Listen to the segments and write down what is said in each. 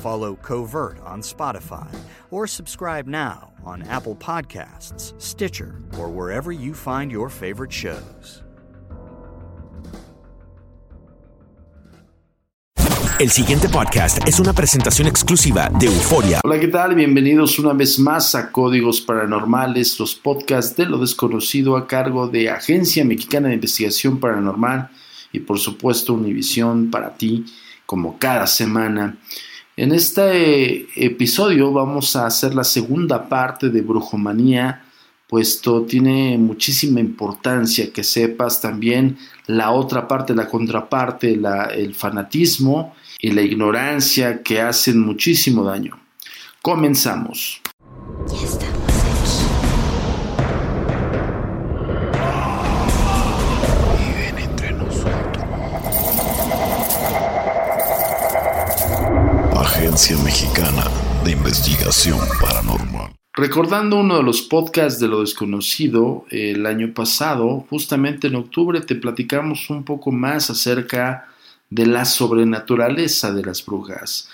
Follow Covert on Spotify or subscribe now on Apple Podcasts, Stitcher, or wherever you find your favorite shows. El siguiente podcast es una presentación exclusiva de Euforia. Hola, ¿qué tal? Bienvenidos una vez más a Códigos Paranormales, los podcasts de lo desconocido a cargo de Agencia Mexicana de Investigación Paranormal y por supuesto Univisión para ti, como cada semana. En este episodio vamos a hacer la segunda parte de Brujomanía, puesto tiene muchísima importancia que sepas también la otra parte, la contraparte, el fanatismo y la ignorancia que hacen muchísimo daño. Comenzamos. Estamos de Investigación Paranormal. Recordando uno de los podcasts de lo desconocido, el año pasado, justamente en octubre, te platicamos un poco más acerca de la sobrenaturaleza de las brujas,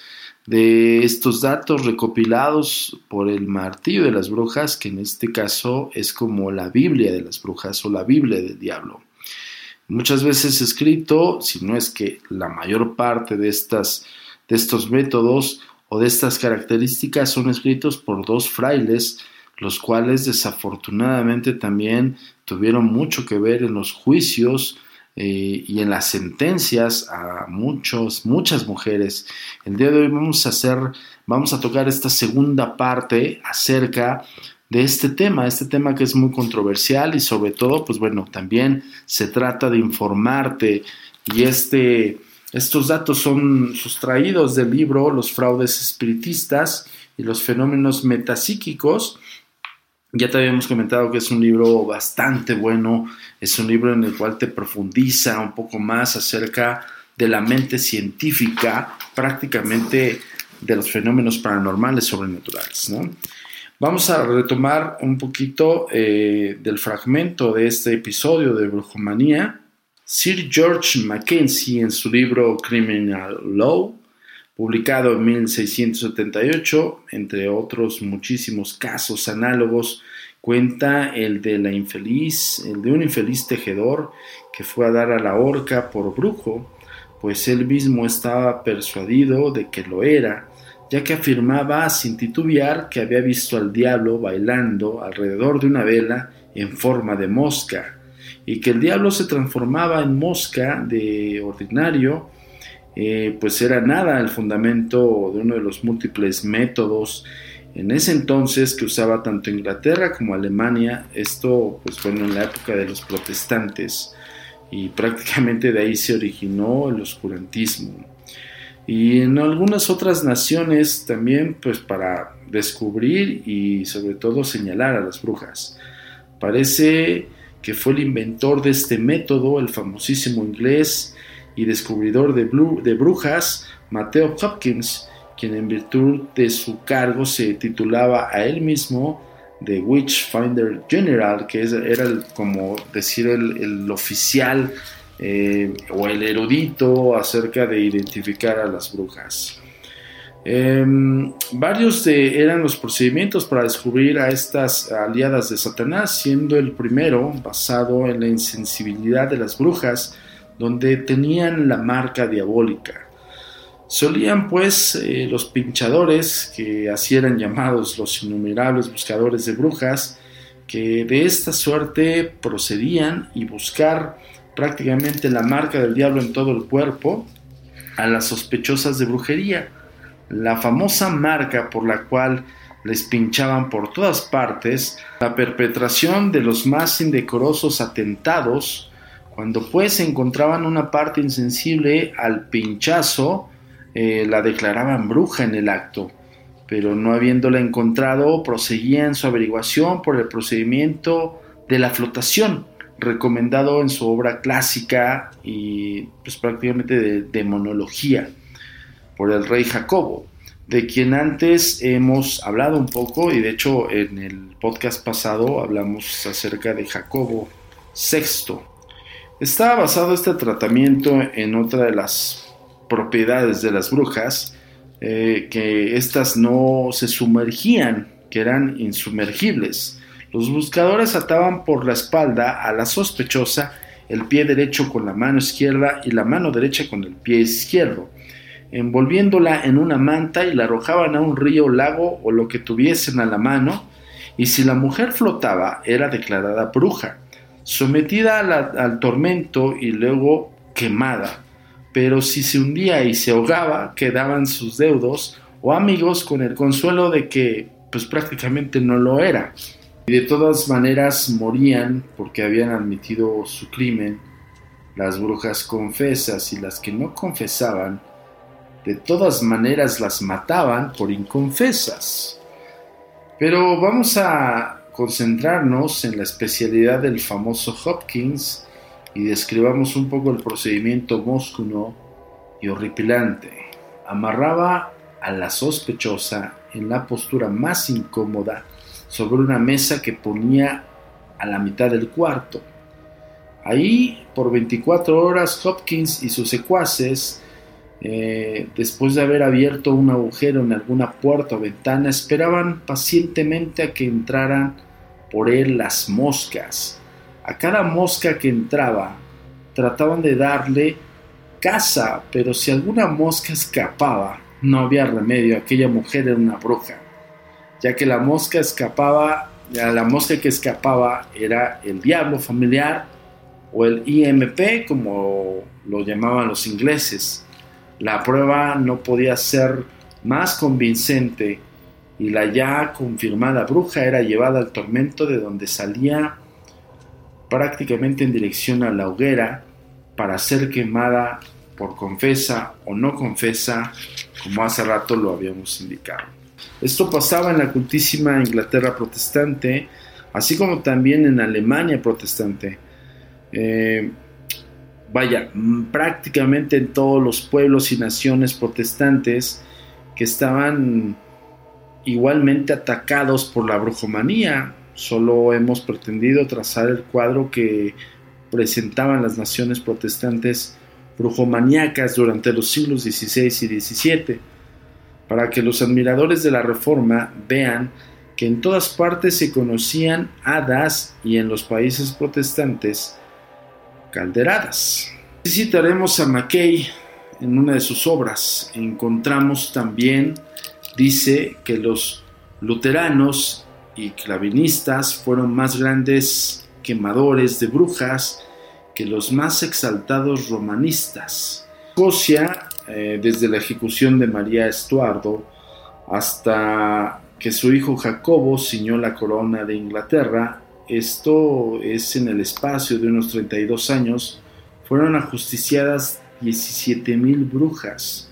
de estos datos recopilados por el martillo de las brujas, que en este caso es como la Biblia de las brujas o la Biblia del diablo. Muchas veces escrito, si no es que la mayor parte de, estas, de estos métodos o de estas características son escritos por dos frailes, los cuales desafortunadamente también tuvieron mucho que ver en los juicios eh, y en las sentencias a muchos, muchas mujeres. El día de hoy vamos a hacer, vamos a tocar esta segunda parte acerca de este tema, este tema que es muy controversial y sobre todo, pues bueno, también se trata de informarte y este, estos datos son sustraídos del libro Los fraudes espiritistas y los fenómenos metapsíquicos. Ya te habíamos comentado que es un libro bastante bueno, es un libro en el cual te profundiza un poco más acerca de la mente científica, prácticamente de los fenómenos paranormales sobrenaturales. Vamos a retomar un poquito eh, del fragmento de este episodio de Brujomanía. Sir George Mackenzie en su libro Criminal Law, publicado en 1678, entre otros muchísimos casos análogos, Cuenta el de la infeliz, el de un infeliz tejedor que fue a dar a la horca por brujo, pues él mismo estaba persuadido de que lo era, ya que afirmaba sin titubear que había visto al diablo bailando alrededor de una vela en forma de mosca, y que el diablo se transformaba en mosca de ordinario, eh, pues era nada el fundamento de uno de los múltiples métodos en ese entonces que usaba tanto Inglaterra como Alemania, esto pues bueno en la época de los protestantes y prácticamente de ahí se originó el oscurantismo. Y en algunas otras naciones también pues para descubrir y sobre todo señalar a las brujas. Parece que fue el inventor de este método, el famosísimo inglés y descubridor de, de brujas, Mateo Hopkins, quien en virtud de su cargo se titulaba a él mismo The Witchfinder General, que era como decir el, oficial eh, o el erudito acerca de identificar a las brujas. Em, varios de, eran los procedimientos para descubrir a estas aliadas de Satanás, siendo el primero basado en la insensibilidad de las brujas, donde tenían la marca diabólica. Solían pues eh, los pinchadores, que así eran llamados los innumerables buscadores de brujas, que de esta suerte procedían y buscar prácticamente la marca del diablo en todo el cuerpo a las sospechosas de brujería, la famosa marca por la cual les pinchaban por todas partes, la perpetración de los más indecorosos atentados, cuando pues encontraban una parte insensible al pinchazo, eh, la declaraban bruja en el acto, pero no habiéndola encontrado, proseguían su averiguación por el procedimiento de la flotación, recomendado en su obra clásica y pues, prácticamente de demonología por el rey Jacobo, de quien antes hemos hablado un poco y de hecho en el podcast pasado hablamos acerca de Jacobo VI. Está basado este tratamiento en otra de las propiedades de las brujas, eh, que éstas no se sumergían, que eran insumergibles. Los buscadores ataban por la espalda a la sospechosa el pie derecho con la mano izquierda y la mano derecha con el pie izquierdo, envolviéndola en una manta y la arrojaban a un río, lago o lo que tuviesen a la mano, y si la mujer flotaba era declarada bruja, sometida al tormento y luego quemada pero si se hundía y se ahogaba, quedaban sus deudos o amigos con el consuelo de que pues prácticamente no lo era. Y de todas maneras morían porque habían admitido su crimen. Las brujas confesas y las que no confesaban, de todas maneras las mataban por inconfesas. Pero vamos a concentrarnos en la especialidad del famoso Hopkins, y describamos un poco el procedimiento moscuno y horripilante. Amarraba a la sospechosa en la postura más incómoda sobre una mesa que ponía a la mitad del cuarto. Ahí, por 24 horas, Hopkins y sus secuaces, eh, después de haber abierto un agujero en alguna puerta o ventana, esperaban pacientemente a que entraran por él las moscas a cada mosca que entraba trataban de darle caza, pero si alguna mosca escapaba, no había remedio, aquella mujer era una bruja, ya que la mosca escapaba, la mosca que escapaba era el diablo familiar o el IMP, como lo llamaban los ingleses. La prueba no podía ser más convincente y la ya confirmada bruja era llevada al tormento de donde salía prácticamente en dirección a la hoguera para ser quemada por confesa o no confesa, como hace rato lo habíamos indicado. Esto pasaba en la cultísima Inglaterra protestante, así como también en Alemania protestante. Eh, vaya, prácticamente en todos los pueblos y naciones protestantes que estaban igualmente atacados por la brujomanía, Solo hemos pretendido trazar el cuadro que presentaban las naciones protestantes brujomaníacas durante los siglos XVI y XVII, para que los admiradores de la Reforma vean que en todas partes se conocían hadas y en los países protestantes calderadas. Citaremos a Mackay en una de sus obras. Encontramos también, dice, que los luteranos y clavinistas fueron más grandes quemadores de brujas que los más exaltados romanistas. Escocia, eh, desde la ejecución de María Estuardo hasta que su hijo Jacobo ciñó la corona de Inglaterra, esto es en el espacio de unos 32 años, fueron ajusticiadas 17.000 brujas.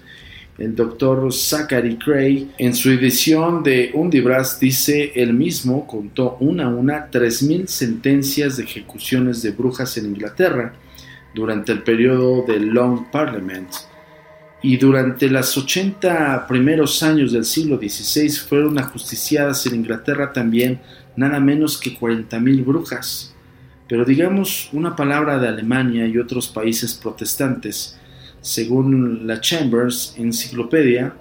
El doctor Zachary Cray, en su edición de Undibras, dice él mismo contó una a una 3.000 sentencias de ejecuciones de brujas en Inglaterra durante el periodo del Long Parliament y durante los 80 primeros años del siglo XVI fueron ajusticiadas en Inglaterra también nada menos que 40.000 brujas. Pero digamos una palabra de Alemania y otros países protestantes. Según la Chambers Enciclopedia,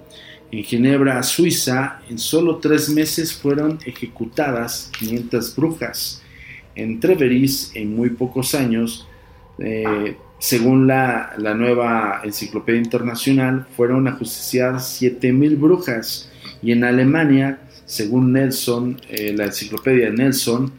en Ginebra, Suiza, en solo tres meses fueron ejecutadas 500 brujas. En Treveris, en muy pocos años, eh, según la, nueva Enciclopedia Internacional, fueron ajusticiadas 7.000 brujas y en Alemania, según Nelson, eh, la Enciclopedia Nelson,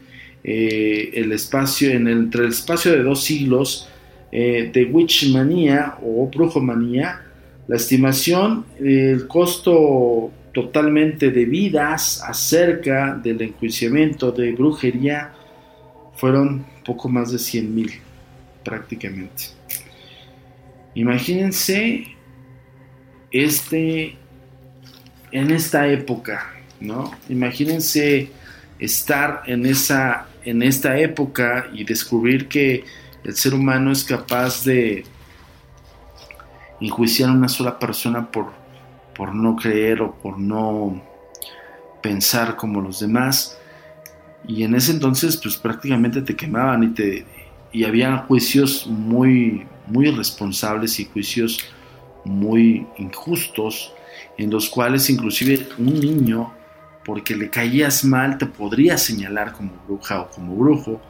eh, el espacio, en entre el espacio de dos siglos eh, de witchmanía o brujomanía, la estimación, el costo totalmente de vidas acerca del enjuiciamiento de brujería fueron poco más de 100.000 prácticamente. Imagínense este en esta época, ¿no? Imagínense estar en esa en esta época y descubrir que el ser humano es capaz de enjuiciar a una sola persona por, por no creer o por no pensar como los demás. Y en ese entonces, pues prácticamente te quemaban y te, y había juicios muy, muy irresponsables y juicios muy injustos en los cuales inclusive un niño porque le caías mal te podría señalar como bruja o como brujo.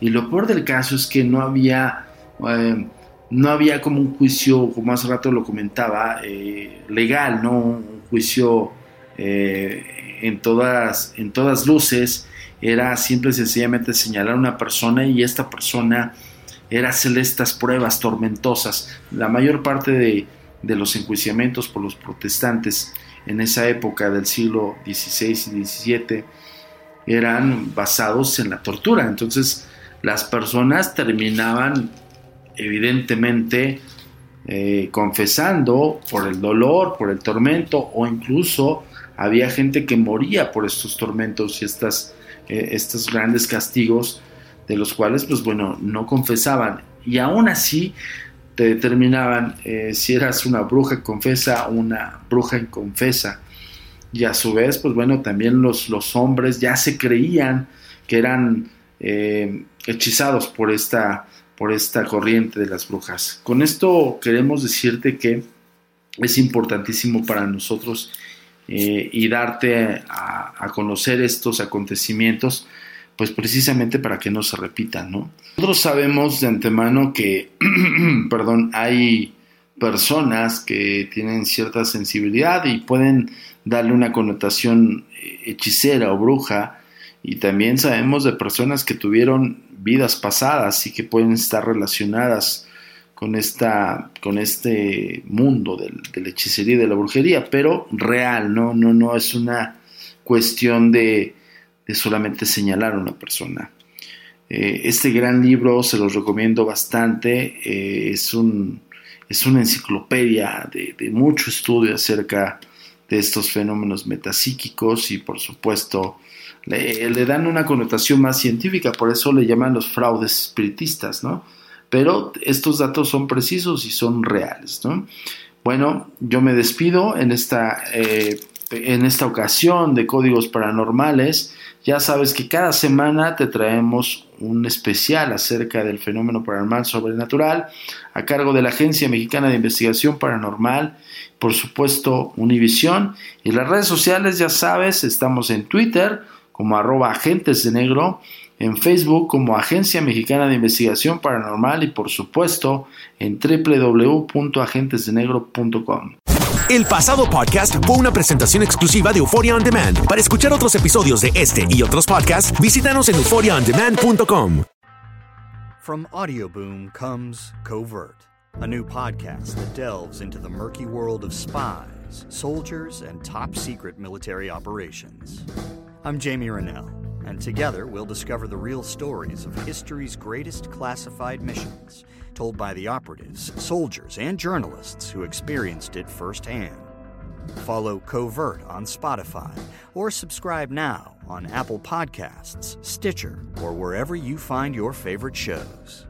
Y lo peor del caso es que no había eh, no había como un juicio como hace rato lo comentaba eh, legal no un juicio eh, en todas en todas luces. Era simple y sencillamente señalar a una persona y esta persona era hacerle estas pruebas tormentosas. La mayor parte de, los enjuiciamientos por los protestantes en esa época del siglo XVI y XVII eran basados en la tortura. Entonces las personas terminaban evidentemente eh, confesando por el dolor, por el tormento o incluso había gente que moría por estos tormentos y estas eh, estos grandes castigos de los cuales, pues bueno, no confesaban. Y aún así te determinaban eh, si eras una bruja confesa o una bruja inconfesa. Y a su vez, pues bueno, también los, los hombres ya se creían que eran eh, hechizados por esta, por esta corriente de las brujas. Con esto queremos decirte que es importantísimo para nosotros eh, y darte a, conocer estos acontecimientos, pues precisamente para que no se repitan, ¿no? Nosotros sabemos de antemano que, perdón, hay personas que tienen cierta sensibilidad y pueden darle una connotación eh, hechicera o bruja, y también sabemos de personas que tuvieron vidas pasadas y que pueden estar relacionadas con, esta, con este mundo del, de la hechicería y de la brujería, pero real, ¿no? No, no es una cuestión de, solamente señalar a una persona. Eh, este gran libro se los recomiendo bastante, eh, es, un, es una enciclopedia de, de, mucho estudio acerca de estos fenómenos metapsíquicos y por supuesto le, dan una connotación más científica, por eso le llaman los fraudes espiritistas, ¿no? pero estos datos son precisos y son reales. ¿no? Bueno, yo me despido en esta, eh, en esta ocasión de Códigos Paranormales. Ya sabes que cada semana te traemos un especial acerca del fenómeno paranormal sobrenatural a cargo de la Agencia Mexicana de Investigación Paranormal, por supuesto Univisión y las redes sociales, ya sabes, estamos en Twitter como arroba agentes de negro, en Facebook como Agencia Mexicana de Investigación Paranormal y por supuesto en www.agentesdenegro.com. El pasado podcast fue una presentación exclusiva de Euphoria On Demand. Para escuchar otros episodios de este y otros podcasts, visítanos en euphoriaondemand.com. From Audioboom comes Covert, a new podcast that delves into the murky world of spies, soldiers, and top secret military operations. I'm Jamie Rennell, and together we'll discover the real stories of history's greatest classified missions, told by the operatives, soldiers, and journalists who experienced it firsthand. Follow Covert on Spotify or subscribe now on Apple Podcasts, Stitcher, or wherever you find your favorite shows.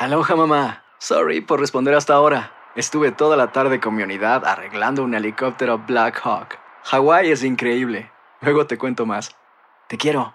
Aloha mamá. Sorry por responder hasta ahora. Estuve toda la tarde con mi unidad arreglando un helicóptero Black Hawk. Hawái es increíble. Luego te cuento más. Te quiero.